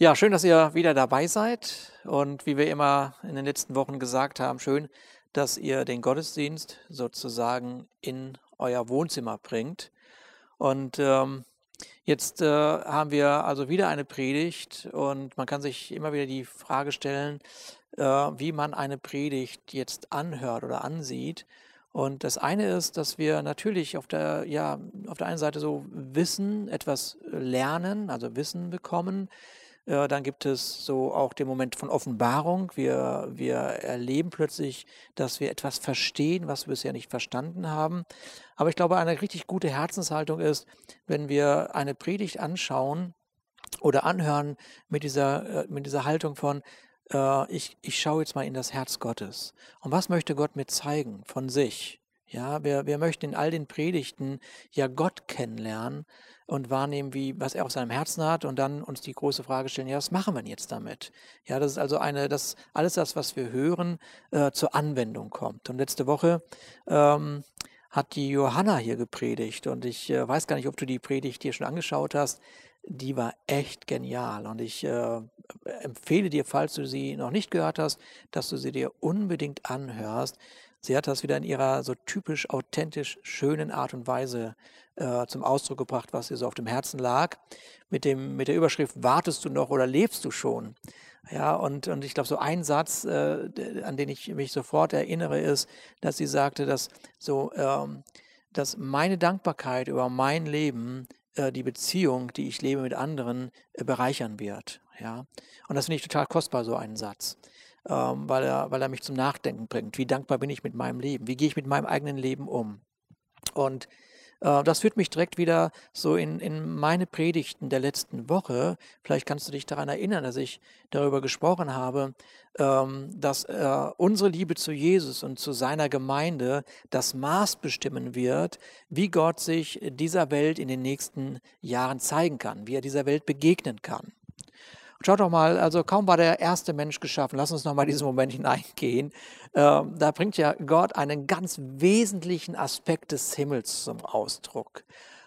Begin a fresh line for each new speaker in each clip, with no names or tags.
Ja, schön, dass ihr wieder dabei seid. Und wie wir immer in den letzten Wochen gesagt haben, schön, dass ihr den Gottesdienst sozusagen in euer Wohnzimmer bringt. Und ähm, jetzt äh, haben wir also wieder eine Predigt und man kann sich immer wieder die Frage stellen, äh, wie man eine Predigt jetzt anhört oder ansieht. Und das eine ist, dass wir natürlich auf der, ja, auf der einen Seite so Wissen, etwas lernen, also Wissen bekommen, äh, dann gibt es so auch den Moment von Offenbarung. Wir, wir erleben plötzlich, dass wir etwas verstehen, was wir bisher nicht verstanden haben. Aber ich glaube, eine richtig gute Herzenshaltung ist, wenn wir eine Predigt anschauen oder anhören mit dieser, äh, mit dieser Haltung von, äh, ich, ich schaue jetzt mal in das Herz Gottes. Und was möchte Gott mir zeigen von sich? Ja, wir, wir möchten in all den Predigten ja Gott kennenlernen und wahrnehmen, wie, was er auf seinem Herzen hat und dann uns die große Frage stellen, ja, was machen wir jetzt damit? Ja, das ist also eine, das alles das, was wir hören, äh, zur Anwendung kommt. Und letzte Woche ähm, hat die Johanna hier gepredigt und ich äh, weiß gar nicht, ob du die Predigt hier schon angeschaut hast. Die war echt genial und ich äh, empfehle dir, falls du sie noch nicht gehört hast, dass du sie dir unbedingt anhörst. Sie hat das wieder in ihrer so typisch authentisch schönen Art und Weise äh, zum Ausdruck gebracht, was ihr so auf dem Herzen lag. Mit, dem, mit der Überschrift Wartest du noch oder lebst du schon? Ja, und, und ich glaube, so ein Satz, äh, an den ich mich sofort erinnere, ist, dass sie sagte, dass so, ähm, dass meine Dankbarkeit über mein Leben äh, die Beziehung, die ich lebe mit anderen, äh, bereichern wird. Ja, und das finde ich total kostbar, so einen Satz ähm, weil, er, weil er mich zum Nachdenken bringt. Wie dankbar bin ich mit meinem Leben? Wie gehe ich mit meinem eigenen Leben um? Und äh, das führt mich direkt wieder so in, in meine Predigten der letzten Woche. Vielleicht kannst du dich daran erinnern, dass ich darüber gesprochen habe, ähm, dass äh, unsere Liebe zu Jesus und zu seiner Gemeinde das Maß bestimmen wird, wie Gott sich dieser Welt in den nächsten Jahren zeigen kann, wie er dieser Welt begegnen kann. Schaut doch mal, also kaum war der erste Mensch geschaffen, lass uns noch mal diesen Moment hineingehen. Ähm, da bringt ja Gott einen ganz wesentlichen Aspekt des Himmels zum Ausdruck.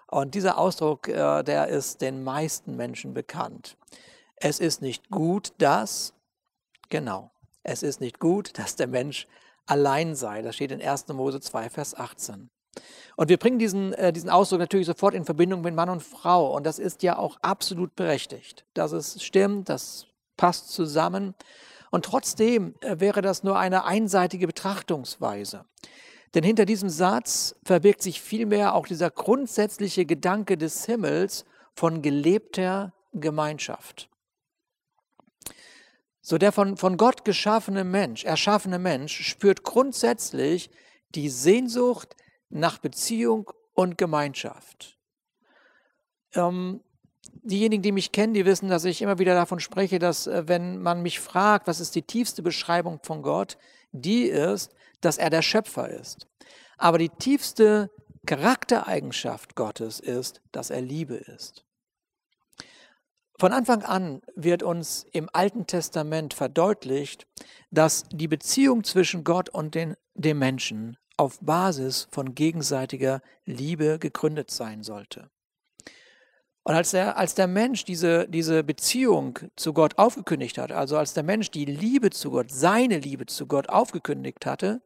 Und dieser Ausdruck, äh, der ist den meisten Menschen bekannt. Es ist nicht gut, dass, genau, es ist nicht gut, dass der Mensch allein sei. Das steht in 1. Mose 2, Vers 18. Und wir bringen diesen, äh, diesen Ausdruck natürlich sofort in Verbindung mit Mann und Frau. Und das ist ja auch absolut berechtigt. Dass es stimmt, das passt zusammen. Und trotzdem äh, wäre das nur eine einseitige Betrachtungsweise. Denn hinter diesem Satz verbirgt sich vielmehr auch dieser grundsätzliche Gedanke des Himmels von gelebter Gemeinschaft. So der von, von Gott geschaffene Mensch, erschaffene Mensch spürt grundsätzlich die Sehnsucht nach Beziehung und Gemeinschaft. Ähm, diejenigen, die mich kennen, die wissen, dass ich immer wieder davon spreche, dass äh, wenn man mich fragt, was ist die tiefste Beschreibung von Gott, die ist, dass er der Schöpfer ist. Aber die tiefste Charaktereigenschaft Gottes ist, dass er Liebe ist. Von Anfang an wird uns im Alten Testament verdeutlicht, dass die Beziehung zwischen Gott und den, dem Menschen auf Basis von gegenseitiger Liebe gegründet sein sollte. Und als der, als der Mensch diese, diese Beziehung zu Gott aufgekündigt hat, also als der Mensch die Liebe zu Gott, seine Liebe zu Gott aufgekündigt hatte,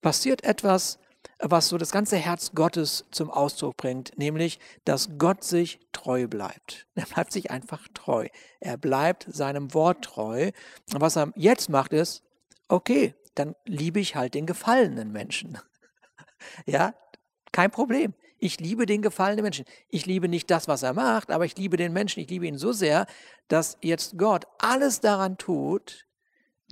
passiert etwas, was so das ganze Herz Gottes zum Ausdruck bringt, nämlich, dass Gott sich treu bleibt. Er bleibt sich einfach treu. Er bleibt seinem Wort treu. Und was er jetzt macht, ist, okay, dann liebe ich halt den gefallenen Menschen. Ja, kein Problem. Ich liebe den gefallenen Menschen. Ich liebe nicht das, was er macht, aber ich liebe den Menschen. Ich liebe ihn so sehr, dass jetzt Gott alles daran tut,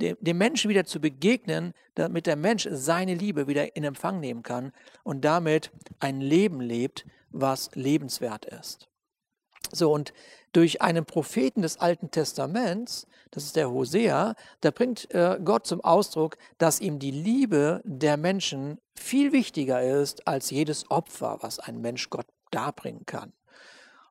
dem, dem Menschen wieder zu begegnen, damit der Mensch seine Liebe wieder in Empfang nehmen kann und damit ein Leben lebt, was lebenswert ist. So, und durch einen Propheten des Alten Testaments, das ist der Hosea, da bringt äh, Gott zum Ausdruck, dass ihm die Liebe der Menschen viel wichtiger ist als jedes Opfer, was ein Mensch Gott darbringen kann.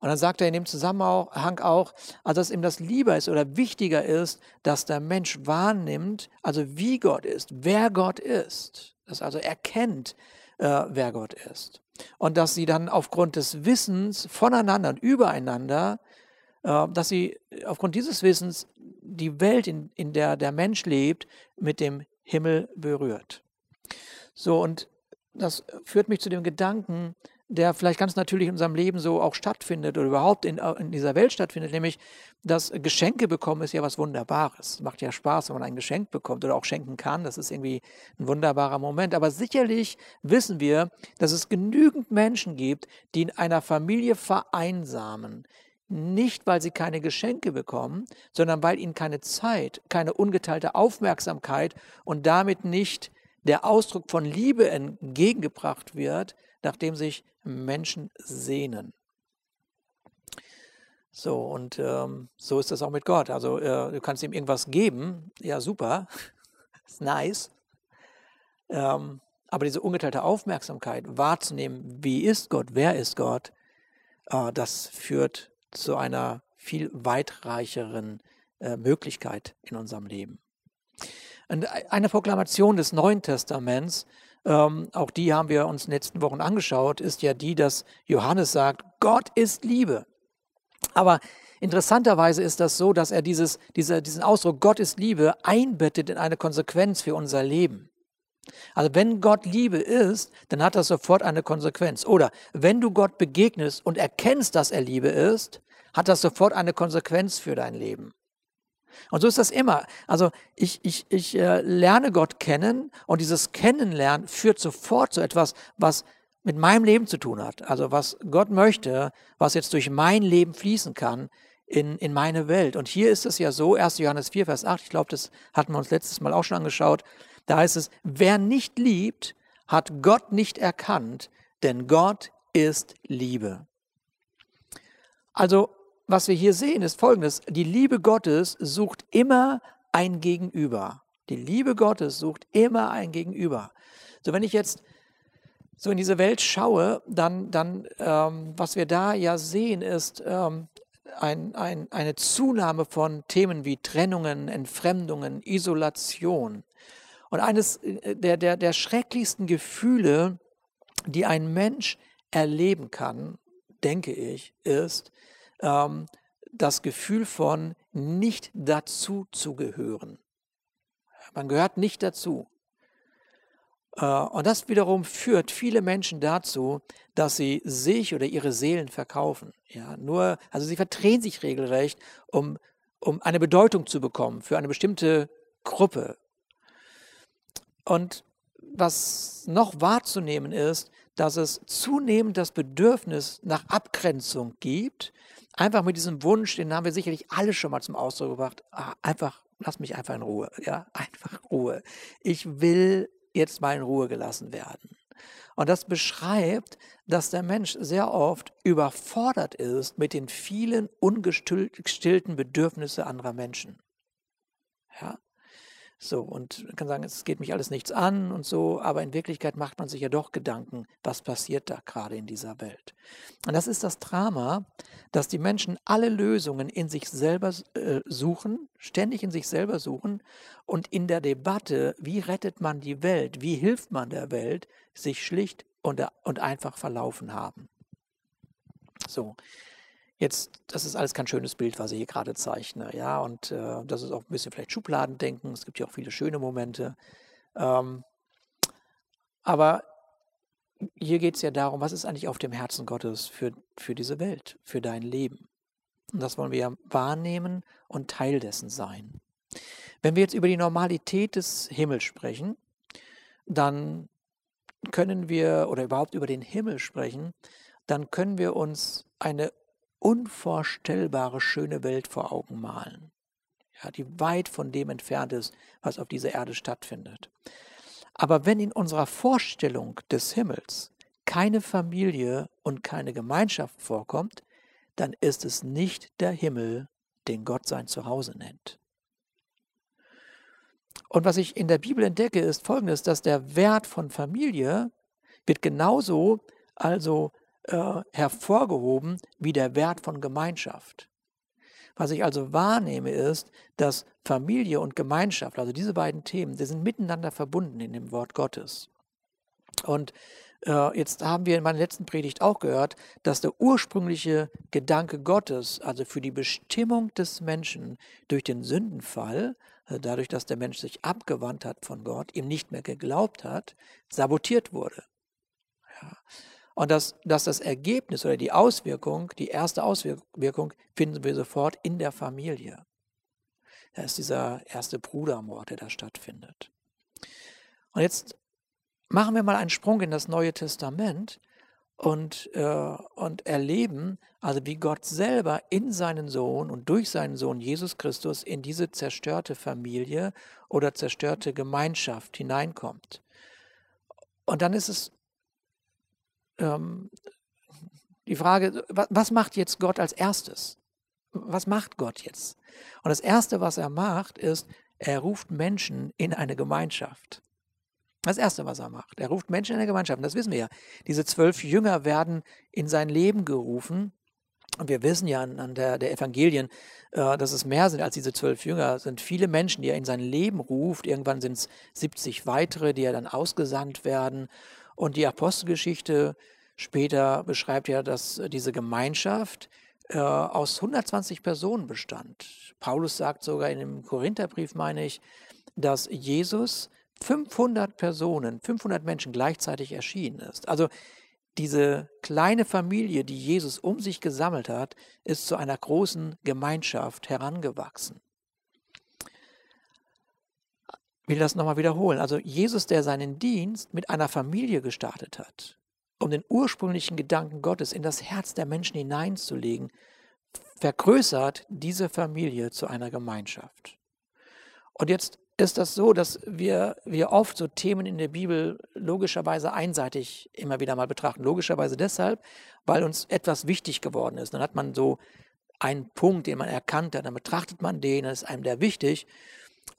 Und dann sagt er in dem Zusammenhang auch, also dass ihm das lieber ist oder wichtiger ist, dass der Mensch wahrnimmt, also wie Gott ist, wer Gott ist, dass also erkennt, äh, wer Gott ist. Und dass sie dann aufgrund des Wissens voneinander und übereinander äh, dass sie aufgrund dieses Wissens die Welt, in, in der der Mensch lebt, mit dem Himmel berührt. So, und das führt mich zu dem Gedanken, der vielleicht ganz natürlich in unserem Leben so auch stattfindet oder überhaupt in, in dieser Welt stattfindet, nämlich das Geschenke bekommen ist ja was Wunderbares. Macht ja Spaß, wenn man ein Geschenk bekommt oder auch schenken kann. Das ist irgendwie ein wunderbarer Moment. Aber sicherlich wissen wir, dass es genügend Menschen gibt, die in einer Familie vereinsamen. Nicht, weil sie keine Geschenke bekommen, sondern weil ihnen keine Zeit, keine ungeteilte Aufmerksamkeit und damit nicht der Ausdruck von Liebe entgegengebracht wird, nachdem sich Menschen sehnen. So, und ähm, so ist das auch mit Gott. Also äh, du kannst ihm irgendwas geben, ja super, ist nice. Ähm, aber diese ungeteilte Aufmerksamkeit wahrzunehmen, wie ist Gott, wer ist Gott, äh, das führt zu einer viel weitreicheren äh, Möglichkeit in unserem Leben. Und eine Proklamation des Neuen Testaments ähm, auch die haben wir uns in den letzten Wochen angeschaut, ist ja die, dass Johannes sagt, Gott ist Liebe. Aber interessanterweise ist das so, dass er dieses, diese, diesen Ausdruck Gott ist Liebe einbettet in eine Konsequenz für unser Leben. Also wenn Gott Liebe ist, dann hat das sofort eine Konsequenz. Oder wenn du Gott begegnest und erkennst, dass er Liebe ist, hat das sofort eine Konsequenz für dein Leben. Und so ist das immer. Also ich, ich, ich äh, lerne Gott kennen und dieses Kennenlernen führt sofort zu etwas, was mit meinem Leben zu tun hat. Also was Gott möchte, was jetzt durch mein Leben fließen kann in, in meine Welt. Und hier ist es ja so, 1. Johannes 4, Vers 8, ich glaube, das hatten wir uns letztes Mal auch schon angeschaut, da heißt es, wer nicht liebt, hat Gott nicht erkannt, denn Gott ist Liebe. Also was wir hier sehen, ist folgendes. Die Liebe Gottes sucht immer ein Gegenüber. Die Liebe Gottes sucht immer ein Gegenüber. So, wenn ich jetzt so in diese Welt schaue, dann, dann ähm, was wir da ja sehen, ist ähm, ein, ein, eine Zunahme von Themen wie Trennungen, Entfremdungen, Isolation. Und eines äh, der, der, der schrecklichsten Gefühle, die ein Mensch erleben kann, denke ich, ist, ähm, das Gefühl von nicht dazu zu gehören. Man gehört nicht dazu. Äh, und das wiederum führt viele Menschen dazu, dass sie sich oder ihre Seelen verkaufen. Ja, nur, also sie verdrehen sich regelrecht, um, um eine Bedeutung zu bekommen für eine bestimmte Gruppe. Und was noch wahrzunehmen ist, dass es zunehmend das Bedürfnis nach Abgrenzung gibt, einfach mit diesem Wunsch, den haben wir sicherlich alle schon mal zum Ausdruck gebracht, ah, einfach, lass mich einfach in Ruhe, ja, einfach Ruhe. Ich will jetzt mal in Ruhe gelassen werden. Und das beschreibt, dass der Mensch sehr oft überfordert ist mit den vielen ungestillten Bedürfnissen anderer Menschen. Ja? So, und man kann sagen, es geht mich alles nichts an und so, aber in Wirklichkeit macht man sich ja doch Gedanken, was passiert da gerade in dieser Welt. Und das ist das Drama, dass die Menschen alle Lösungen in sich selber äh, suchen, ständig in sich selber suchen und in der Debatte, wie rettet man die Welt, wie hilft man der Welt, sich schlicht und, und einfach verlaufen haben. So, Jetzt, das ist alles kein schönes Bild, was ich hier gerade zeichne, ja, und äh, das ist auch ein bisschen vielleicht Schubladendenken. Es gibt ja auch viele schöne Momente. Ähm, aber hier geht es ja darum, was ist eigentlich auf dem Herzen Gottes für, für diese Welt, für dein Leben. Und das wollen wir ja wahrnehmen und Teil dessen sein. Wenn wir jetzt über die Normalität des Himmels sprechen, dann können wir, oder überhaupt über den Himmel sprechen, dann können wir uns eine unvorstellbare schöne Welt vor Augen malen, ja, die weit von dem entfernt ist, was auf dieser Erde stattfindet. Aber wenn in unserer Vorstellung des Himmels keine Familie und keine Gemeinschaft vorkommt, dann ist es nicht der Himmel, den Gott sein Zuhause nennt. Und was ich in der Bibel entdecke, ist folgendes, dass der Wert von Familie wird genauso also äh, hervorgehoben wie der Wert von Gemeinschaft. Was ich also wahrnehme, ist, dass Familie und Gemeinschaft, also diese beiden Themen, die sind miteinander verbunden in dem Wort Gottes. Und Äh, jetzt haben wir in meiner letzten Predigt auch gehört, dass der ursprüngliche Gedanke Gottes, also für die Bestimmung des Menschen durch den Sündenfall, äh, dadurch, dass der Mensch sich abgewandt hat von Gott, ihm nicht mehr geglaubt hat, sabotiert wurde. Ja. Und dass, dass das Ergebnis oder die Auswirkung, die erste Auswirkung, finden wir sofort in der Familie. Das ist dieser erste Brudermord, der da stattfindet. Und jetzt machen wir mal einen Sprung in das Neue Testament und, äh, und erleben, also wie Gott selber in seinen Sohn und durch seinen Sohn Jesus Christus in diese zerstörte Familie oder zerstörte Gemeinschaft hineinkommt. Und dann ist es ähm, die Frage, was macht jetzt Gott als erstes? Was macht Gott jetzt? Und das Erste, was er macht, ist, er ruft Menschen in eine Gemeinschaft. Das Erste, was er macht. Er ruft Menschen in eine Gemeinschaft. Und das wissen wir ja. Diese zwölf Jünger werden in sein Leben gerufen. Und wir wissen ja an der, der Evangelien, äh, dass es mehr sind als diese zwölf Jünger. Es sind viele Menschen, die er in sein Leben ruft. Irgendwann sind es 70 weitere, die ja dann ausgesandt werden. Und die Apostelgeschichte später beschreibt ja, dass diese Gemeinschaft äh, aus 120 Personen bestand. Paulus sagt sogar in dem Korintherbrief, meine ich, dass Jesus 500 Personen, 500 Menschen gleichzeitig erschienen ist. Also diese kleine Familie, die Jesus um sich gesammelt hat, ist zu einer großen Gemeinschaft herangewachsen will das nochmal wiederholen. Also Jesus, der seinen Dienst mit einer Familie gestartet hat, um den ursprünglichen Gedanken Gottes in das Herz der Menschen hineinzulegen, vergrößert diese Familie zu einer Gemeinschaft. Und jetzt ist das so, dass wir, wir oft so Themen in der Bibel logischerweise einseitig immer wieder mal betrachten. Logischerweise deshalb, weil uns etwas wichtig geworden ist. Dann hat man so einen Punkt, den man erkannt hat, dann betrachtet man den, das ist einem der wichtig.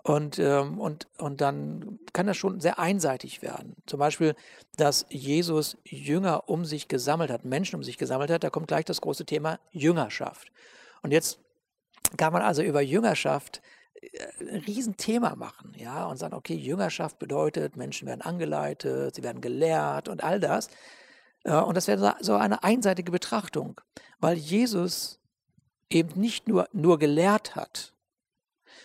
Und, ähm, und, und dann kann das schon sehr einseitig werden. Zum Beispiel, dass Jesus Jünger um sich gesammelt hat, Menschen um sich gesammelt hat, da kommt gleich das große Thema Jüngerschaft. Und jetzt kann man also über Jüngerschaft äh, ein Riesenthema machen, ja, und sagen, okay, Jüngerschaft bedeutet, Menschen werden angeleitet, sie werden gelehrt und all das. Und das wäre so eine einseitige Betrachtung, weil Jesus eben nicht nur, nur gelehrt hat,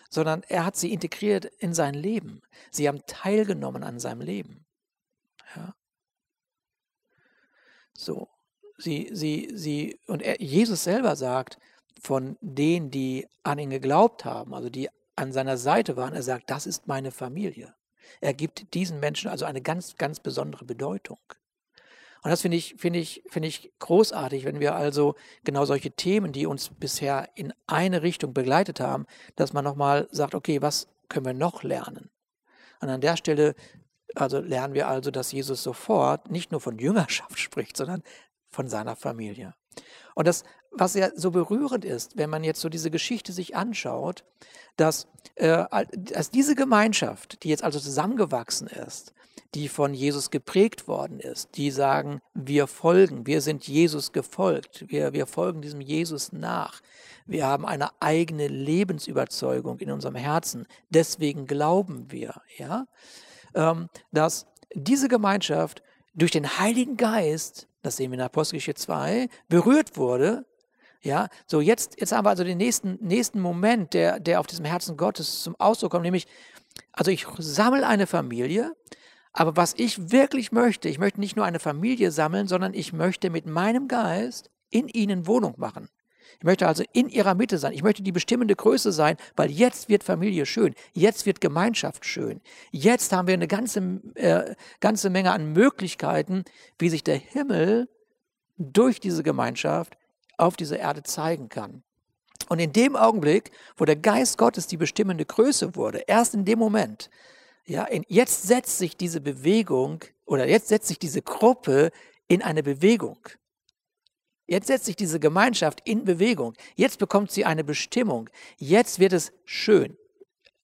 sondern er hat sie integriert in sein Leben. Sie haben teilgenommen an seinem Leben. Ja. So, sie, sie, sie, und er, Jesus selber sagt, von denen, die an ihn geglaubt haben, also die an seiner Seite waren, er sagt, das ist meine Familie. Er gibt diesen Menschen also eine ganz, ganz besondere Bedeutung. Und das finde ich, finde ich, finde ich großartig, wenn wir also genau solche Themen, die uns bisher in eine Richtung begleitet haben, dass man nochmal sagt, okay, was können wir noch lernen? Und an der Stelle also lernen wir also, dass Jesus sofort nicht nur von Jüngerschaft spricht, sondern von seiner Familie. Und das, was ja so berührend ist, wenn man jetzt so diese Geschichte sich anschaut, dass, äh, dass diese Gemeinschaft, die jetzt also zusammengewachsen ist, die von Jesus geprägt worden ist, die sagen, wir folgen, wir sind Jesus gefolgt, wir, wir folgen diesem Jesus nach, wir haben eine eigene Lebensüberzeugung in unserem Herzen, deswegen glauben wir, ja, ähm, dass diese Gemeinschaft durch den Heiligen Geist, das sehen wir in Apostelgeschichte 2, berührt wurde ja, so jetzt, jetzt haben wir also den nächsten, nächsten Moment, der, der auf diesem Herzen Gottes zum Ausdruck kommt, nämlich, also ich sammle eine Familie, aber was ich wirklich möchte, ich möchte nicht nur eine Familie sammeln, sondern ich möchte mit meinem Geist in ihnen Wohnung machen. Ich möchte also in ihrer Mitte sein. Ich möchte die bestimmende Größe sein, weil jetzt wird Familie schön. Jetzt wird Gemeinschaft schön. Jetzt haben wir eine ganze, äh, ganze Menge an Möglichkeiten, wie sich der Himmel durch diese Gemeinschaft auf dieser Erde zeigen kann. Und in dem Augenblick, wo der Geist Gottes die bestimmende Größe wurde, erst in dem Moment, ja, jetzt setzt sich diese Bewegung oder jetzt setzt sich diese Gruppe in eine Bewegung. Jetzt setzt sich diese Gemeinschaft in Bewegung. Jetzt bekommt sie eine Bestimmung. Jetzt wird es schön.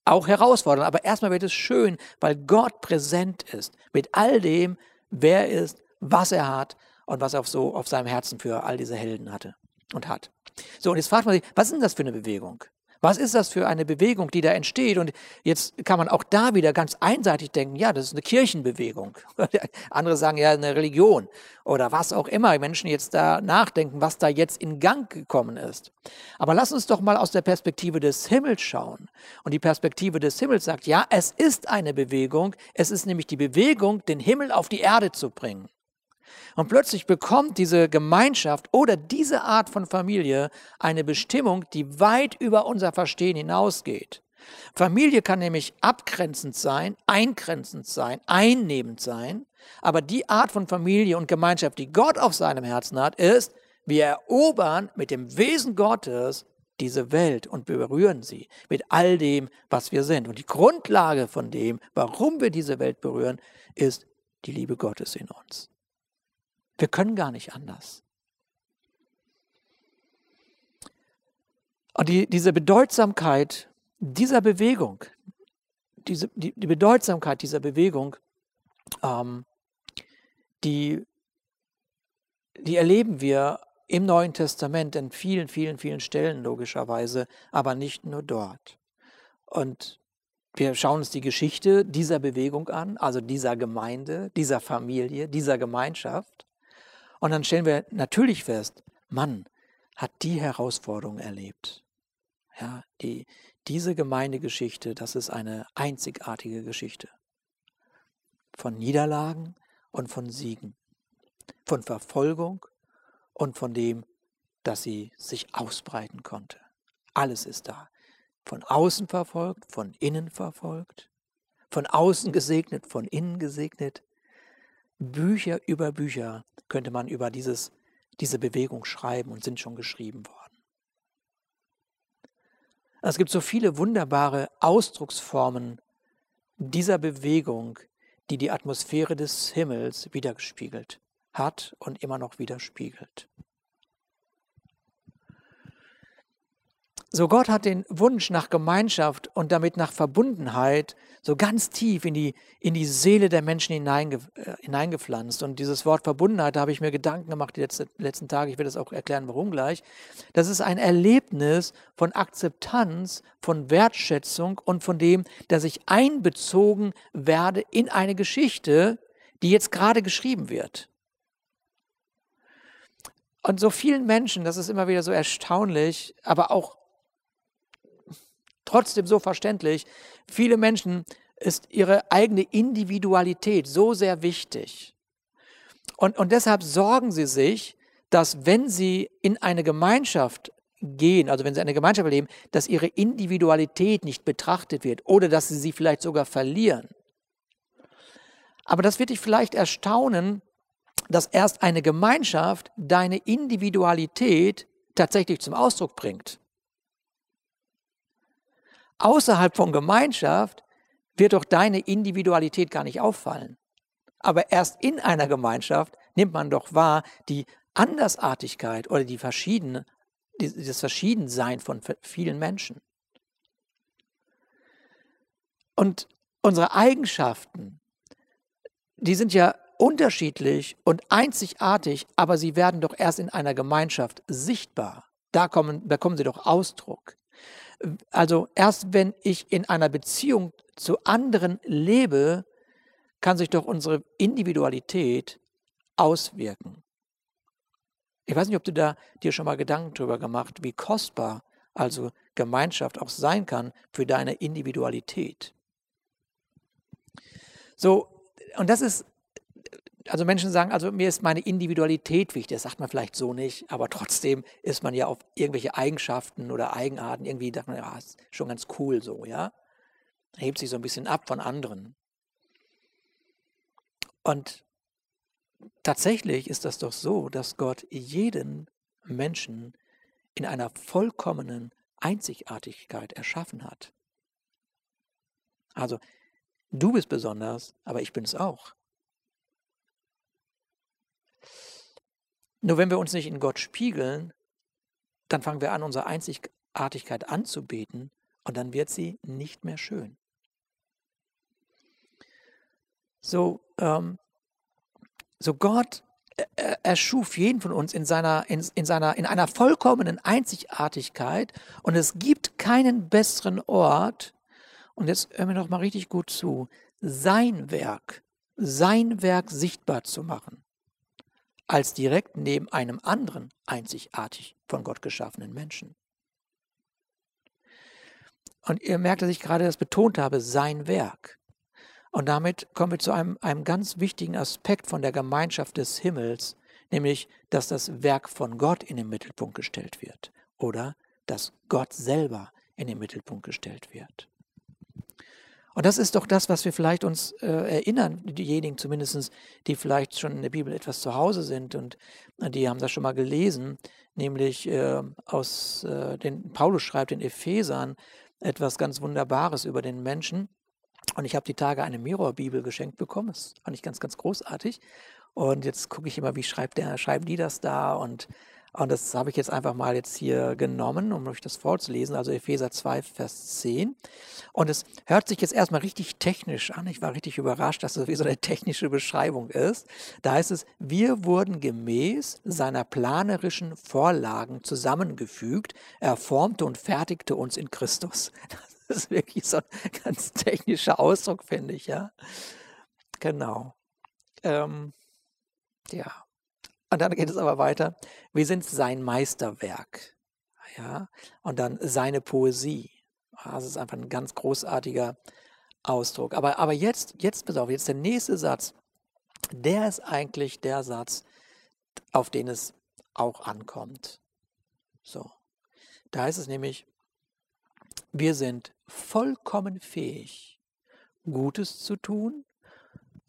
Auch herausfordernd, aber erstmal wird es schön, weil Gott präsent ist mit all dem, wer er ist, was er hat und was er auf so auf seinem Herzen für all diese Helden hatte und hat. So, und jetzt fragt man sich, was ist denn das für eine Bewegung? Was ist das für eine Bewegung, die da entsteht? Und jetzt kann man auch da wieder ganz einseitig denken, ja, das ist eine Kirchenbewegung. Andere sagen ja eine Religion oder was auch immer. Menschen jetzt da nachdenken, was da jetzt in Gang gekommen ist. Aber lass uns doch mal aus der Perspektive des Himmels schauen. Und die Perspektive des Himmels sagt, ja, es ist eine Bewegung. Es ist nämlich die Bewegung, den Himmel auf die Erde zu bringen. Und plötzlich bekommt diese Gemeinschaft oder diese Art von Familie eine Bestimmung, die weit über unser Verstehen hinausgeht. Familie kann nämlich abgrenzend sein, eingrenzend sein, einnehmend sein, aber die Art von Familie und Gemeinschaft, die Gott auf seinem Herzen hat, ist, wir erobern mit dem Wesen Gottes diese Welt und berühren sie mit all dem, was wir sind. Und die Grundlage von dem, warum wir diese Welt berühren, ist die Liebe Gottes in uns. Wir können gar nicht anders. Und die, diese Bedeutsamkeit dieser Bewegung, diese, die, die Bedeutsamkeit dieser Bewegung, ähm, die, die erleben wir im Neuen Testament in vielen, vielen, vielen Stellen logischerweise, aber nicht nur dort. Und wir schauen uns die Geschichte dieser Bewegung an, also dieser Gemeinde, dieser Familie, dieser Gemeinschaft. Und dann stellen wir natürlich fest, Mann hat die Herausforderung erlebt. Ja, die, diese Gemeindegeschichte, das ist eine einzigartige Geschichte. Von Niederlagen und von Siegen. Von Verfolgung und von dem, dass sie sich ausbreiten konnte. Alles ist da. Von außen verfolgt, von innen verfolgt, von außen gesegnet, von innen gesegnet. Bücher über Bücher könnte man über dieses, diese Bewegung schreiben und sind schon geschrieben worden. Es gibt so viele wunderbare Ausdrucksformen dieser Bewegung, die die Atmosphäre des Himmels wiedergespiegelt hat und immer noch widerspiegelt. So Gott hat den Wunsch nach Gemeinschaft und damit nach Verbundenheit so ganz tief in die, in die Seele der Menschen hineinge, äh, hineingepflanzt. Und dieses Wort Verbundenheit, da habe ich mir Gedanken gemacht die letzte, letzten Tage, ich werde es auch erklären, warum gleich. Das ist ein Erlebnis von Akzeptanz, von Wertschätzung und von dem, dass ich einbezogen werde in eine Geschichte, die jetzt gerade geschrieben wird. Und so vielen Menschen, das ist immer wieder so erstaunlich, aber auch trotzdem so verständlich. Viele Menschen ist ihre eigene Individualität so sehr wichtig. Und, und deshalb sorgen sie sich, dass wenn sie in eine Gemeinschaft gehen, also wenn sie eine Gemeinschaft leben, dass ihre Individualität nicht betrachtet wird oder dass sie sie vielleicht sogar verlieren. Aber das wird dich vielleicht erstaunen, dass erst eine Gemeinschaft deine Individualität tatsächlich zum Ausdruck bringt außerhalb von Gemeinschaft wird doch deine Individualität gar nicht auffallen. Aber erst in einer Gemeinschaft nimmt man doch wahr die Andersartigkeit oder die verschiedene, das Verschiedensein von vielen Menschen. Und unsere Eigenschaften, die sind ja unterschiedlich und einzigartig, aber sie werden doch erst in einer Gemeinschaft sichtbar. Da kommen, bekommen sie doch Ausdruck. Also erst wenn ich in einer Beziehung zu anderen lebe, kann sich doch unsere Individualität auswirken. Ich weiß nicht, ob du da dir schon mal Gedanken darüber gemacht, wie kostbar also Gemeinschaft auch sein kann für deine Individualität. So, und das ist also Menschen sagen, also mir ist meine Individualität wichtig. Das sagt man vielleicht so nicht, aber trotzdem ist man ja auf irgendwelche Eigenschaften oder Eigenarten irgendwie, sagt man, ja, ist schon ganz cool so, ja. Hebt sich so ein bisschen ab von anderen. Und tatsächlich ist das doch so, dass Gott jeden Menschen in einer vollkommenen Einzigartigkeit erschaffen hat. Also, du bist besonders, aber ich bin es auch. Nur wenn wir uns nicht in Gott spiegeln, dann fangen wir an, unsere Einzigartigkeit anzubeten und dann wird sie nicht mehr schön. So, ähm, so Gott er, er schuf jeden von uns in, seiner, in, in, seiner, in einer vollkommenen Einzigartigkeit und es gibt keinen besseren Ort, und jetzt hören wir noch mal richtig gut zu, sein Werk, sein Werk sichtbar zu machen, als direkt neben einem anderen einzigartig von Gott geschaffenen Menschen. Und ihr merkt, dass ich gerade das betont habe, sein Werk. Und damit kommen wir zu einem, einem ganz wichtigen Aspekt von der Gemeinschaft des Himmels, nämlich, dass das Werk von Gott in den Mittelpunkt gestellt wird oder dass Gott selber in den Mittelpunkt gestellt wird. Und das ist doch das, was wir vielleicht uns äh, erinnern, diejenigen zumindest, die vielleicht schon in der Bibel etwas zu Hause sind und äh, die haben das schon mal gelesen, nämlich äh, aus äh, den Paulus schreibt in Ephesern etwas ganz Wunderbares über den Menschen. Und ich habe die Tage eine Mirror-Bibel geschenkt bekommen. Das fand ich ganz, ganz großartig. Und jetzt gucke ich immer, wie schreibt der, schreiben die das da? Und, und das habe ich jetzt einfach mal jetzt hier genommen, um euch das vorzulesen. Also Epheser 2, Vers 10. Und es hört sich jetzt erstmal richtig technisch an. Ich war richtig überrascht, dass das wie so eine technische Beschreibung ist. Da heißt es, wir wurden gemäß seiner planerischen Vorlagen zusammengefügt. Er formte und fertigte uns in Christus. Das ist wirklich so ein ganz technischer Ausdruck, finde ich, ja. Genau. Ähm, ja. Und dann geht es aber weiter. Wir sind sein Meisterwerk. Ja. Und dann seine Poesie. Das ist einfach ein ganz großartiger Ausdruck. Aber, aber jetzt, jetzt, pass auf, jetzt der nächste Satz. Der ist eigentlich der Satz, auf den es auch ankommt. So. Da heißt es nämlich, wir sind vollkommen fähig, Gutes zu tun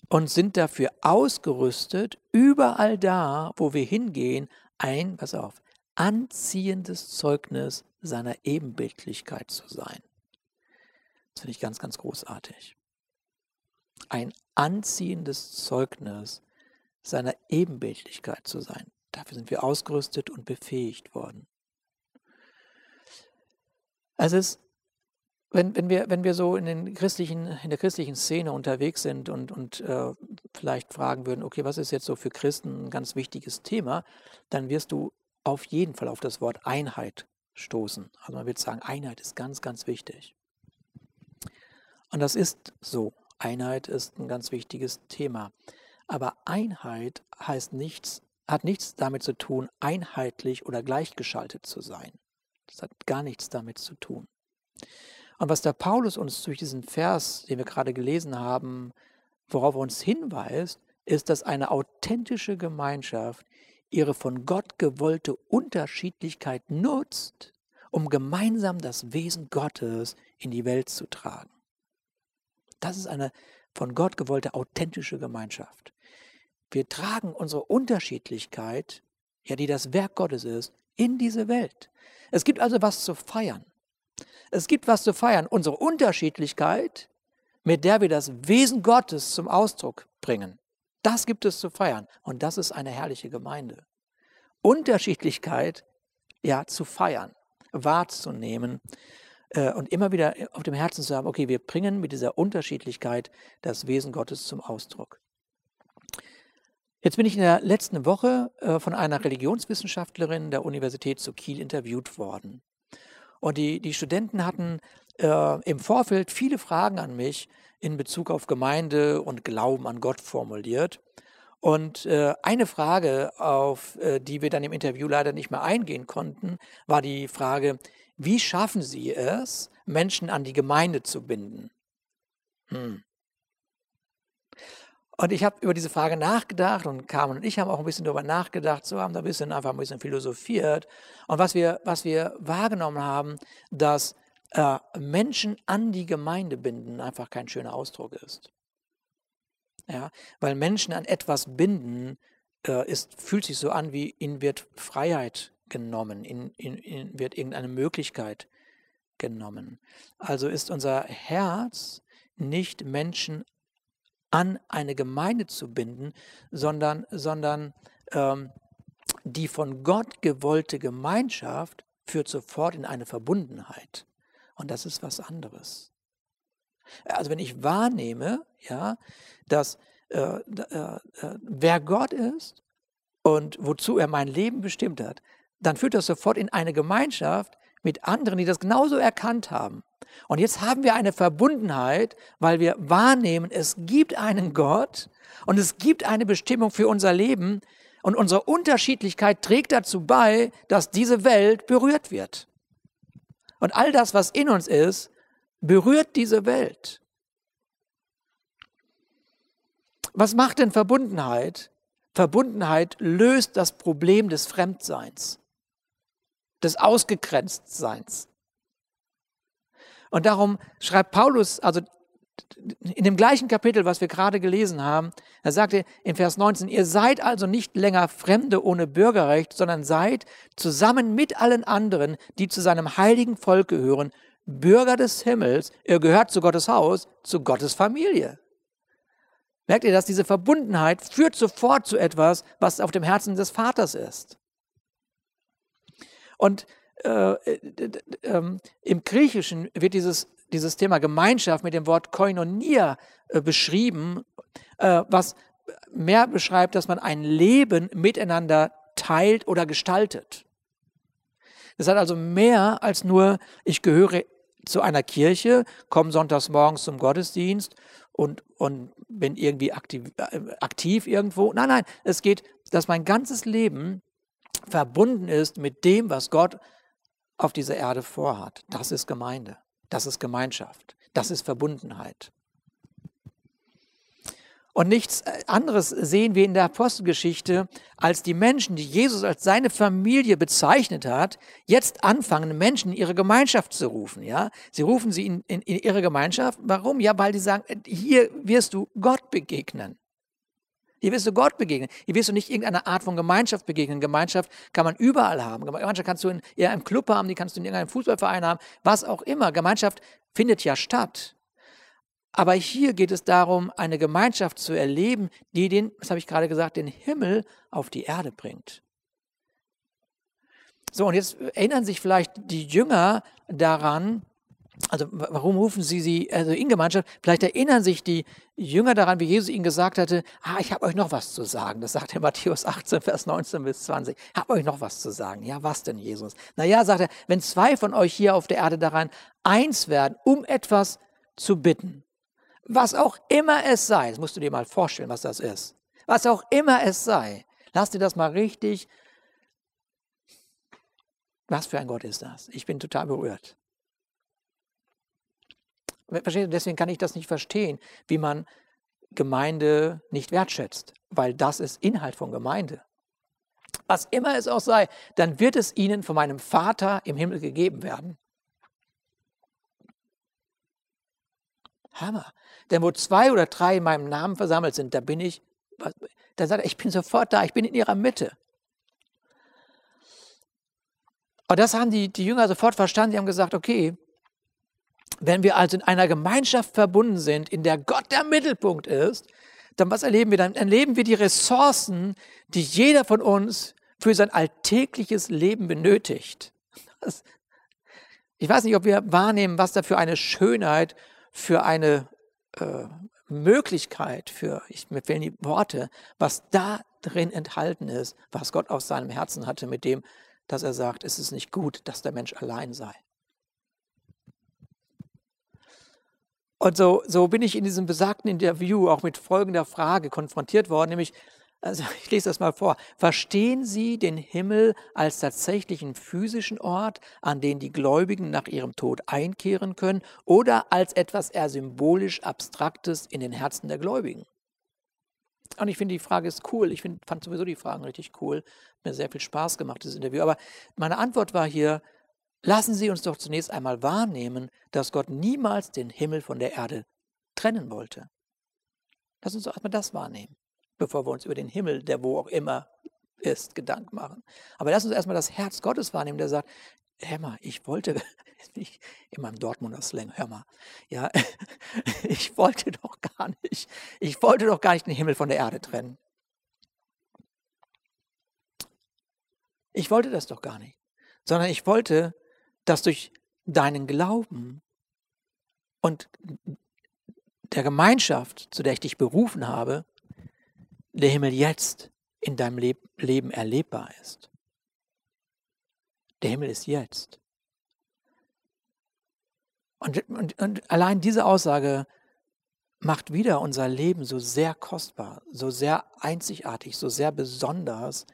und sind dafür ausgerüstet, überall da, wo wir hingehen, ein, pass auf, anziehendes Zeugnis seiner Ebenbildlichkeit zu sein. Das finde ich ganz, ganz großartig. Ein anziehendes Zeugnis seiner Ebenbildlichkeit zu sein. Dafür sind wir ausgerüstet und befähigt worden. Also es wenn, wenn, wir, wenn wir so in, den christlichen, in der christlichen Szene unterwegs sind und, und äh, vielleicht fragen würden, okay, was ist jetzt so für Christen ein ganz wichtiges Thema, dann wirst du auf jeden Fall auf das Wort Einheit stoßen. Also man wird sagen, Einheit ist ganz, ganz wichtig. Und das ist so. Einheit ist ein ganz wichtiges Thema. Aber Einheit heißt nichts, hat nichts damit zu tun, einheitlich oder gleichgeschaltet zu sein. Das hat gar nichts damit zu tun. Und was der Paulus uns durch diesen Vers, den wir gerade gelesen haben, worauf er uns hinweist, ist, dass eine authentische Gemeinschaft ihre von Gott gewollte Unterschiedlichkeit nutzt, um gemeinsam das Wesen Gottes in die Welt zu tragen. Das ist eine von Gott gewollte authentische Gemeinschaft. Wir tragen unsere Unterschiedlichkeit, ja, die das Werk Gottes ist, in diese Welt. Es gibt also was zu feiern. Es gibt was zu feiern. Unsere Unterschiedlichkeit, mit der wir das Wesen Gottes zum Ausdruck bringen. Das gibt es zu feiern. Und das ist eine herrliche Gemeinde. Unterschiedlichkeit, ja, zu feiern, wahrzunehmen äh, und immer wieder auf dem Herzen zu haben, okay, wir bringen mit dieser Unterschiedlichkeit das Wesen Gottes zum Ausdruck. Jetzt bin ich in der letzten Woche äh, von einer Religionswissenschaftlerin der Universität zu Kiel interviewt worden. Und die, die Studenten hatten äh, im Vorfeld viele Fragen an mich in Bezug auf Gemeinde und Glauben an Gott formuliert. Und äh, eine Frage, auf äh, die wir dann im Interview leider nicht mehr eingehen konnten, war die Frage, wie schaffen Sie es, Menschen an die Gemeinde zu binden? Hm. Und ich habe über diese Frage nachgedacht und Carmen und ich haben auch ein bisschen darüber nachgedacht, so haben da ein bisschen einfach ein bisschen philosophiert. Und was wir, was wir wahrgenommen haben, dass äh, Menschen an die Gemeinde binden einfach kein schöner Ausdruck ist. Ja, weil Menschen an etwas binden, äh, ist, fühlt sich so an, wie ihnen wird Freiheit genommen, ihnen, ihnen wird irgendeine Möglichkeit genommen. Also ist unser Herz nicht Menschen an eine Gemeinde zu binden, sondern, sondern ähm, die von Gott gewollte Gemeinschaft führt sofort in eine Verbundenheit. Und das ist was anderes. Also wenn ich wahrnehme, ja, dass äh, äh, äh, wer Gott ist und wozu er mein Leben bestimmt hat, dann führt das sofort in eine Gemeinschaft mit anderen, die das genauso erkannt haben. Und jetzt haben wir eine Verbundenheit, weil wir wahrnehmen, es gibt einen Gott und es gibt eine Bestimmung für unser Leben und unsere Unterschiedlichkeit trägt dazu bei, dass diese Welt berührt wird. Und all das, was in uns ist, berührt diese Welt. Was macht denn Verbundenheit? Verbundenheit löst das Problem des Fremdseins, des Ausgegrenztseins. Und darum schreibt Paulus, also in dem gleichen Kapitel, was wir gerade gelesen haben, er sagte in Vers 19, ihr seid also nicht länger Fremde ohne Bürgerrecht, sondern seid zusammen mit allen anderen, die zu seinem heiligen Volk gehören, Bürger des Himmels, ihr gehört zu Gottes Haus, zu Gottes Familie. Merkt ihr das? Diese Verbundenheit führt sofort zu etwas, was auf dem Herzen des Vaters ist. Und äh, äh, äh, im Griechischen wird dieses, dieses Thema Gemeinschaft mit dem Wort Koinonia äh, beschrieben, äh, was mehr beschreibt, dass man ein Leben miteinander teilt oder gestaltet. Das hat also mehr als nur, ich gehöre zu einer Kirche, komme sonntags morgens zum Gottesdienst und, und bin irgendwie aktiv, äh, aktiv irgendwo. Nein, nein, es geht, dass mein ganzes Leben verbunden ist mit dem, was Gott auf dieser Erde vorhat. Das ist Gemeinde, das ist Gemeinschaft, das ist Verbundenheit. Und nichts äh, anderes sehen wir in der Apostelgeschichte, als die Menschen, die Jesus als seine Familie bezeichnet hat, jetzt anfangen, Menschen in ihre Gemeinschaft zu rufen. Ja? Sie rufen sie in, in, in ihre Gemeinschaft. Warum? Ja, weil die sagen, äh, hier wirst du Gott begegnen. Hier wirst du Gott begegnen. Hier wirst du nicht irgendeiner Art von Gemeinschaft begegnen. Gemeinschaft kann man überall haben. Gemeinschaft kannst du in einem Club haben, die kannst du in irgendeinem Fußballverein haben, was auch immer. Gemeinschaft findet ja statt. Aber hier geht es darum, eine Gemeinschaft zu erleben, die den, was habe ich gerade gesagt, den Himmel auf die Erde bringt. So, und jetzt erinnern sich vielleicht die Jünger daran, also warum rufen sie sie also in Gemeinschaft? Vielleicht erinnern sich die Jünger daran, wie Jesus ihnen gesagt hatte, ah, ich habe euch noch was zu sagen. Das sagt er Matthäus 18, Vers 19 bis 20. Ich habe euch noch was zu sagen. Ja, was denn, Jesus? Naja, sagt er, wenn zwei von euch hier auf der Erde daran eins werden, um etwas zu bitten, was auch immer es sei, das musst du dir mal vorstellen, was das ist. Was auch immer es sei, lass dir das mal richtig. Was für ein Gott ist das? Ich bin total berührt. Versteht? Deswegen kann ich das nicht verstehen, wie man Gemeinde nicht wertschätzt, weil das ist Inhalt von Gemeinde. Was immer es auch sei, dann wird es ihnen von meinem Vater im Himmel gegeben werden. Hammer. Denn wo zwei oder drei in meinem Namen versammelt sind, da bin ich, da sagt er, ich bin sofort da, ich bin in ihrer Mitte. Und das haben die, die Jünger sofort verstanden. Die haben gesagt, okay, wenn wir also in einer Gemeinschaft verbunden sind, in der Gott der Mittelpunkt ist, dann was erleben wir? Dann erleben wir die Ressourcen, die jeder von uns für sein alltägliches Leben benötigt. Ich weiß nicht, ob wir wahrnehmen, was da für eine Schönheit für eine äh, Möglichkeit, für, ich, mir fehlen die Worte, was da drin enthalten ist, was Gott aus seinem Herzen hatte mit dem, dass er sagt, es ist nicht gut, dass der Mensch allein sei. Und so, so bin ich in diesem besagten Interview auch mit folgender Frage konfrontiert worden, nämlich, also ich lese das mal vor. Verstehen Sie den Himmel als tatsächlichen physischen Ort, an den die Gläubigen nach ihrem Tod einkehren können, oder als etwas eher symbolisch Abstraktes in den Herzen der Gläubigen? Und ich finde, die Frage ist cool. Ich find, fand sowieso die Fragen richtig cool. Mir sehr viel Spaß gemacht, das Interview. Aber meine Antwort war hier, lassen Sie uns doch zunächst einmal wahrnehmen, dass Gott niemals den Himmel von der Erde trennen wollte. Lass uns doch erstmal das wahrnehmen bevor wir uns über den Himmel, der wo auch immer ist, Gedanken machen. Aber lass uns erstmal das Herz Gottes wahrnehmen, der sagt, hör mal, ich wollte, ich in meinem Dortmunder Slang, hör mal, ja, ich wollte doch gar nicht, ich wollte doch gar nicht den Himmel von der Erde trennen. Ich wollte das doch gar nicht, sondern ich wollte, dass durch deinen Glauben und der Gemeinschaft, zu der ich dich berufen habe, der Himmel jetzt in deinem Leb Leben erlebbar ist. Der Himmel ist jetzt. Und, und, und allein diese Aussage macht wieder unser Leben so sehr kostbar, so sehr einzigartig, so sehr besonders,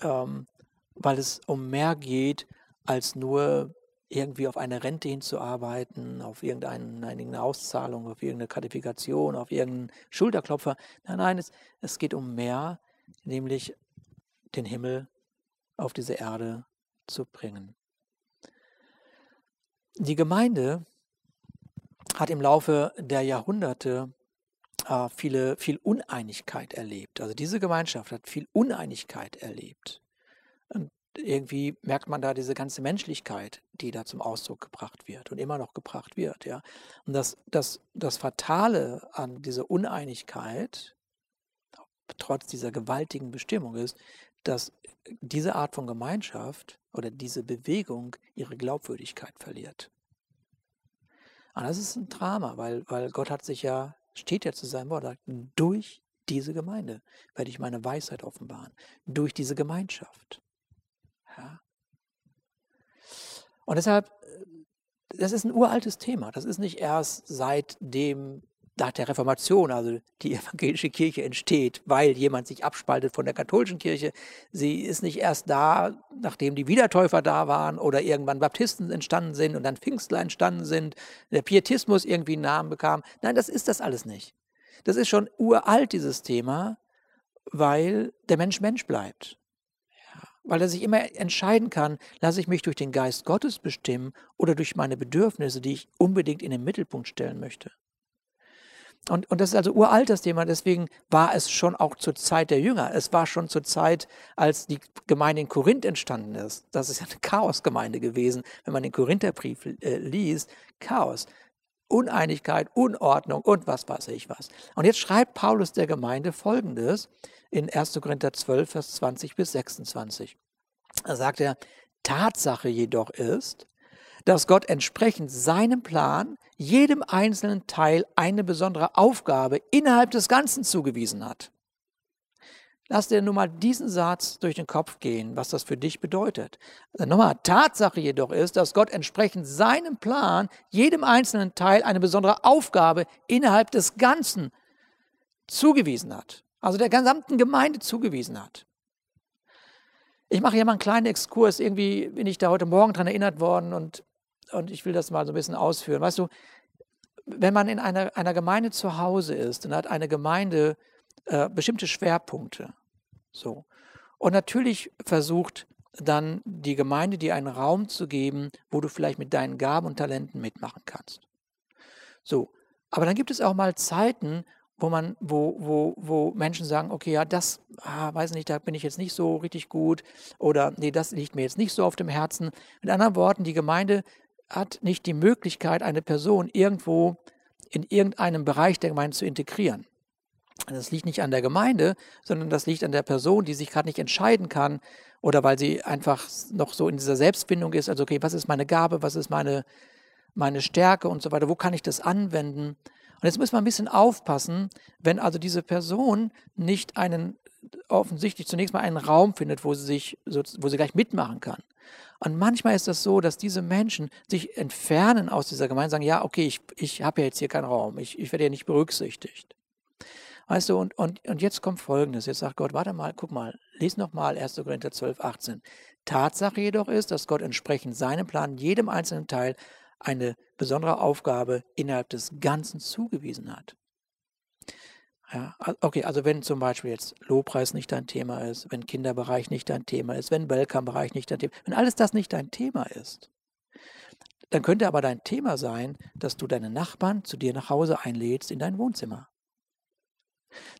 ähm, weil es um mehr geht, als nur irgendwie auf eine Rente hinzuarbeiten, auf irgendeine, Auszahlung, auf irgendeine Gratifikation, auf irgendeinen Schulterklopfer. Nein, nein, es, es geht um mehr, nämlich den Himmel auf diese Erde zu bringen. Die Gemeinde hat im Laufe der Jahrhunderte äh, viele, viel Uneinigkeit erlebt. Also diese Gemeinschaft hat viel Uneinigkeit erlebt. Und irgendwie merkt man da diese ganze Menschlichkeit, die da zum Ausdruck gebracht wird und immer noch gebracht wird. Ja. Und das, das, das Fatale an dieser Uneinigkeit, trotz dieser gewaltigen Bestimmung, ist, dass diese Art von Gemeinschaft oder diese Bewegung ihre Glaubwürdigkeit verliert. Und das ist ein Drama, weil, weil Gott hat sich ja, steht ja zu seinem Wort, sagt, durch diese Gemeinde werde ich meine Weisheit offenbaren, durch diese Gemeinschaft. Ja. Und deshalb, äh, das ist ein uraltes Thema. Das ist nicht erst seitdem nach der Reformation, also die evangelische Kirche entsteht, weil jemand sich abspaltet von der katholischen Kirche. Sie ist nicht erst da, nachdem die Wiedertäufer da waren oder irgendwann Baptisten entstanden sind und dann Pfingstler entstanden sind, der Pietismus irgendwie einen Namen bekam. Nein, das ist das alles nicht. Das ist schon uralt, dieses Thema, weil der Mensch Mensch bleibt. Weil er sich immer entscheiden kann, lasse ich mich durch den Geist Gottes bestimmen oder durch meine Bedürfnisse, die ich unbedingt in den Mittelpunkt stellen möchte. Und, und das ist also uralt das Thema, deswegen war es schon auch zur Zeit der Jünger. Es war schon zur Zeit, als die Gemeinde in Korinth entstanden ist. Das ist ja eine Chaosgemeinde gewesen, wenn man den Korintherbrief äh, liest. Chaos. Uneinigkeit, Unordnung und was weiß ich was. Und jetzt schreibt Paulus der Gemeinde folgendes in 1. Korinther 12, Vers 20 bis 26. Da sagt er, Tatsache jedoch ist, dass Gott entsprechend seinem Plan jedem einzelnen Teil eine besondere Aufgabe innerhalb des Ganzen zugewiesen hat. Lass dir nun mal diesen Satz durch den Kopf gehen, was das für dich bedeutet. Also nochmal, Tatsache jedoch ist, dass Gott entsprechend seinem Plan jedem einzelnen Teil eine besondere Aufgabe innerhalb des Ganzen zugewiesen hat. Also der gesamten Gemeinde zugewiesen hat. Ich mache hier mal einen kleinen Exkurs. Irgendwie bin ich da heute Morgen dran erinnert worden und und ich will das mal so ein bisschen ausführen. Weißt du, wenn man in einer, einer Gemeinde zu Hause ist, dann hat eine Gemeinde äh, bestimmte Schwerpunkte. So. Und natürlich versucht dann die Gemeinde dir einen Raum zu geben, wo du vielleicht mit deinen Gaben und Talenten mitmachen kannst. So. Aber dann gibt es auch mal Zeiten, wo man, wo, wo, wo Menschen sagen, okay, ja, das, ah, weiß nicht, da bin ich jetzt nicht so richtig gut oder nee, das liegt mir jetzt nicht so auf dem Herzen. Mit anderen Worten, die Gemeinde hat nicht die Möglichkeit, eine Person irgendwo in irgendeinem Bereich der Gemeinde zu integrieren. Das liegt nicht an der Gemeinde, sondern das liegt an der Person, die sich gerade nicht entscheiden kann oder weil sie einfach noch so in dieser Selbstfindung ist. Also, okay, was ist meine Gabe, was ist meine, meine Stärke und so weiter, wo kann ich das anwenden? Und jetzt muss man ein bisschen aufpassen, wenn also diese Person nicht einen offensichtlich zunächst mal einen Raum findet, wo sie sich, wo sie gleich mitmachen kann. Und manchmal ist das so, dass diese Menschen sich entfernen aus dieser Gemeinde, sagen, ja, okay, ich, ich habe ja jetzt hier keinen Raum, ich, ich werde ja nicht berücksichtigt. Weißt du, und, und, und jetzt kommt Folgendes. Jetzt sagt Gott, warte mal, guck mal, lies nochmal 1. Korinther 12, 18. Tatsache jedoch ist, dass Gott entsprechend seinem Plan jedem einzelnen Teil eine besondere Aufgabe innerhalb des Ganzen zugewiesen hat. Ja, okay, also wenn zum Beispiel jetzt Lobpreis nicht dein Thema ist, wenn Kinderbereich nicht dein Thema ist, wenn Welcome-Bereich nicht dein Thema ist, wenn alles das nicht dein Thema ist, dann könnte aber dein Thema sein, dass du deine Nachbarn zu dir nach Hause einlädst in dein Wohnzimmer.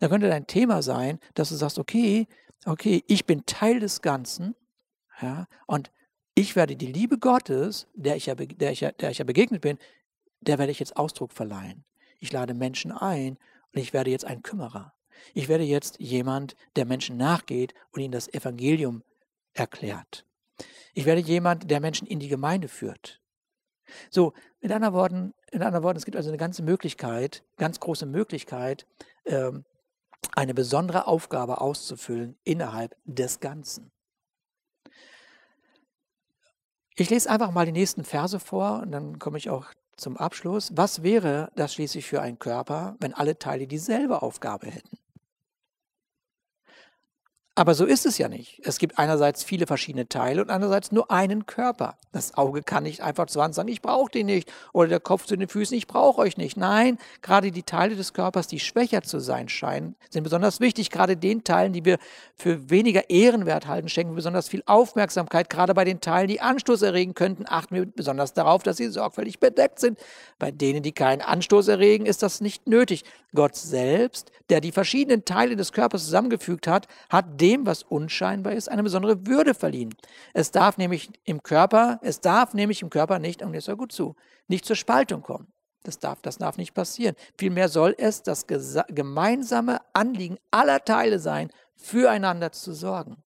Dann könnte dein Thema sein, dass du sagst, okay, okay, ich bin Teil des Ganzen, ja, und ich werde die Liebe Gottes, der ich ja, der ich ja, der ich ja begegnet bin, der werde ich jetzt Ausdruck verleihen. Ich lade Menschen ein und ich werde jetzt ein Kümmerer. Ich werde jetzt jemand, der Menschen nachgeht und ihnen das Evangelium erklärt. Ich werde jemand, der Menschen in die Gemeinde führt. So, mit anderen Worten, in anderen Worten, es gibt also eine ganze Möglichkeit, ganz große Möglichkeit, ähm, eine besondere Aufgabe auszufüllen innerhalb des Ganzen. Ich lese einfach mal die nächsten Verse vor und dann komme ich auch zum Abschluss. Was wäre das schließlich für ein Körper, wenn alle Teile dieselbe Aufgabe hätten? Aber so ist es ja nicht. Es gibt einerseits viele verschiedene Teile und andererseits nur einen Körper. Das Auge kann nicht einfach zu Hand sagen, ich brauche den nicht. Oder der Kopf zu den Füßen, ich brauche euch nicht. Nein, gerade die Teile des Körpers, die schwächer zu sein scheinen, sind besonders wichtig. Gerade den Teilen, die wir für weniger ehrenwert halten, schenken wir besonders viel Aufmerksamkeit. Gerade bei den Teilen, die Anstoß erregen könnten, achten wir besonders darauf, dass sie sorgfältig bedeckt sind. Bei denen, die keinen Anstoß erregen, ist das nicht nötig. Gott selbst, der die verschiedenen Teile des Körpers zusammengefügt hat, hat dem, was unscheinbar ist, eine besondere Würde verliehen. Es darf nämlich im Körper, es darf nämlich im Körper nicht, und jetzt hör gut zu, nicht zur Spaltung kommen. Das darf, das darf nicht passieren. Vielmehr soll es das gemeinsame Anliegen aller Teile sein, füreinander zu sorgen.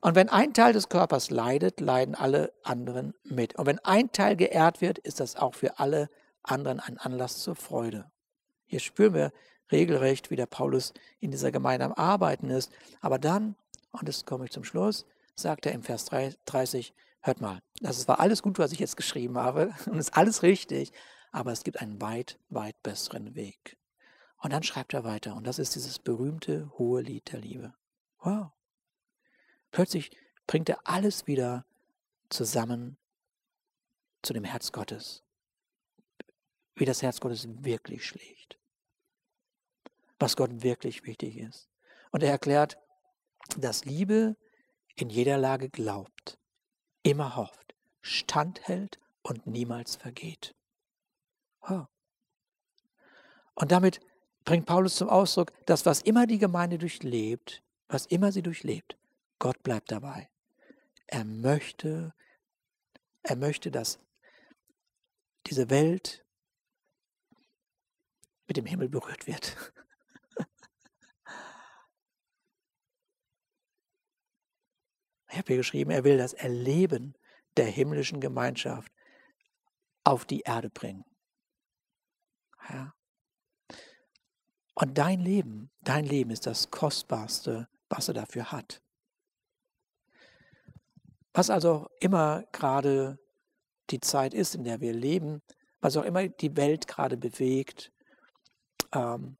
Und wenn ein Teil des Körpers leidet, leiden alle anderen mit. Und wenn ein Teil geehrt wird, ist das auch für alle anderen ein Anlass zur Freude. Hier spüren wir regelrecht, wie der Paulus in dieser Gemeinde am Arbeiten ist. Aber dann, und jetzt komme ich zum Schluss, sagt er im Vers 30, hört mal, das war alles gut, was ich jetzt geschrieben habe und ist alles richtig, aber es gibt einen weit, weit besseren Weg. Und dann schreibt er weiter und das ist dieses berühmte hohe Lied der Liebe. Wow. Plötzlich bringt er alles wieder zusammen zu dem Herz Gottes. Wie das Herz Gottes wirklich schlägt was Gott wirklich wichtig ist. Und er erklärt, dass Liebe in jeder Lage glaubt, immer hofft, standhält und niemals vergeht. Und damit bringt Paulus zum Ausdruck, dass was immer die Gemeinde durchlebt, was immer sie durchlebt, Gott bleibt dabei. Er möchte, er möchte, dass diese Welt mit dem Himmel berührt wird. Hier geschrieben, er will das Erleben der himmlischen Gemeinschaft auf die Erde bringen. Ja. Und dein Leben, dein Leben ist das Kostbarste, was er dafür hat. Was also immer gerade die Zeit ist, in der wir leben, was auch immer die Welt gerade bewegt, ähm,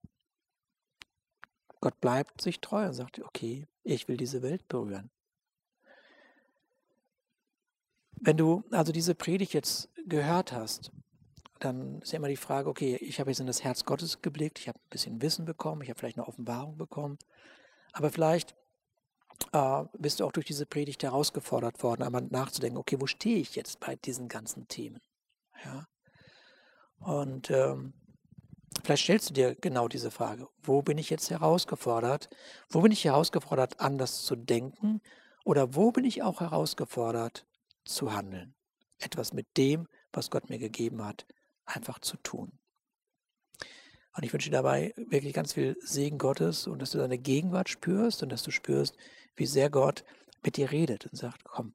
Gott bleibt sich treu und sagt, okay, ich will diese Welt berühren. Wenn du also diese Predigt jetzt gehört hast, dann ist ja immer die Frage, okay, ich habe jetzt in das Herz Gottes geblickt, ich habe ein bisschen Wissen bekommen, ich habe vielleicht eine Offenbarung bekommen, aber vielleicht äh, bist du auch durch diese Predigt herausgefordert worden, einmal nachzudenken, okay, wo stehe ich jetzt bei diesen ganzen Themen? Ja? Und ähm, vielleicht stellst du dir genau diese Frage, wo bin ich jetzt herausgefordert? Wo bin ich herausgefordert, anders zu denken? Oder wo bin ich auch herausgefordert, zu handeln. Etwas mit dem, was Gott mir gegeben hat, einfach zu tun. Und ich wünsche dir dabei wirklich ganz viel Segen Gottes und dass du deine Gegenwart spürst und dass du spürst, wie sehr Gott mit dir redet und sagt, komm,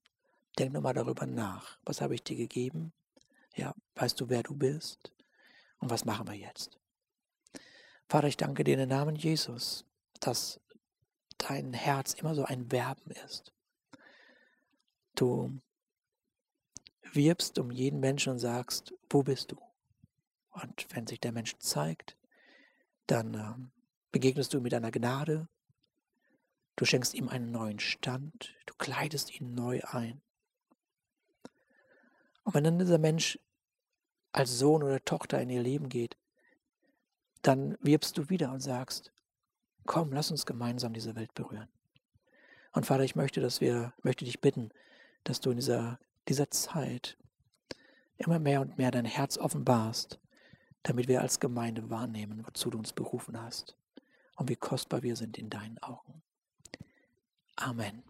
denk nochmal darüber nach. Was habe ich dir gegeben? Ja, weißt du, wer du bist? Und was machen wir jetzt? Vater, ich danke dir in den Namen Jesus, dass dein Herz immer so ein Werben ist. Du wirbst um jeden Menschen und sagst, wo bist du? Und wenn sich der Mensch zeigt, dann ähm, begegnest du mit einer Gnade, du schenkst ihm einen neuen Stand, du kleidest ihn neu ein. Und wenn dann dieser Mensch als Sohn oder Tochter in ihr Leben geht, dann wirbst du wieder und sagst, komm, lass uns gemeinsam diese Welt berühren. Und Vater, ich möchte, dass wir, möchte dich bitten, dass du in dieser dieser Zeit immer mehr und mehr dein Herz offenbarst, damit wir als Gemeinde wahrnehmen, wozu du uns berufen hast und wie kostbar wir sind in deinen Augen. Amen.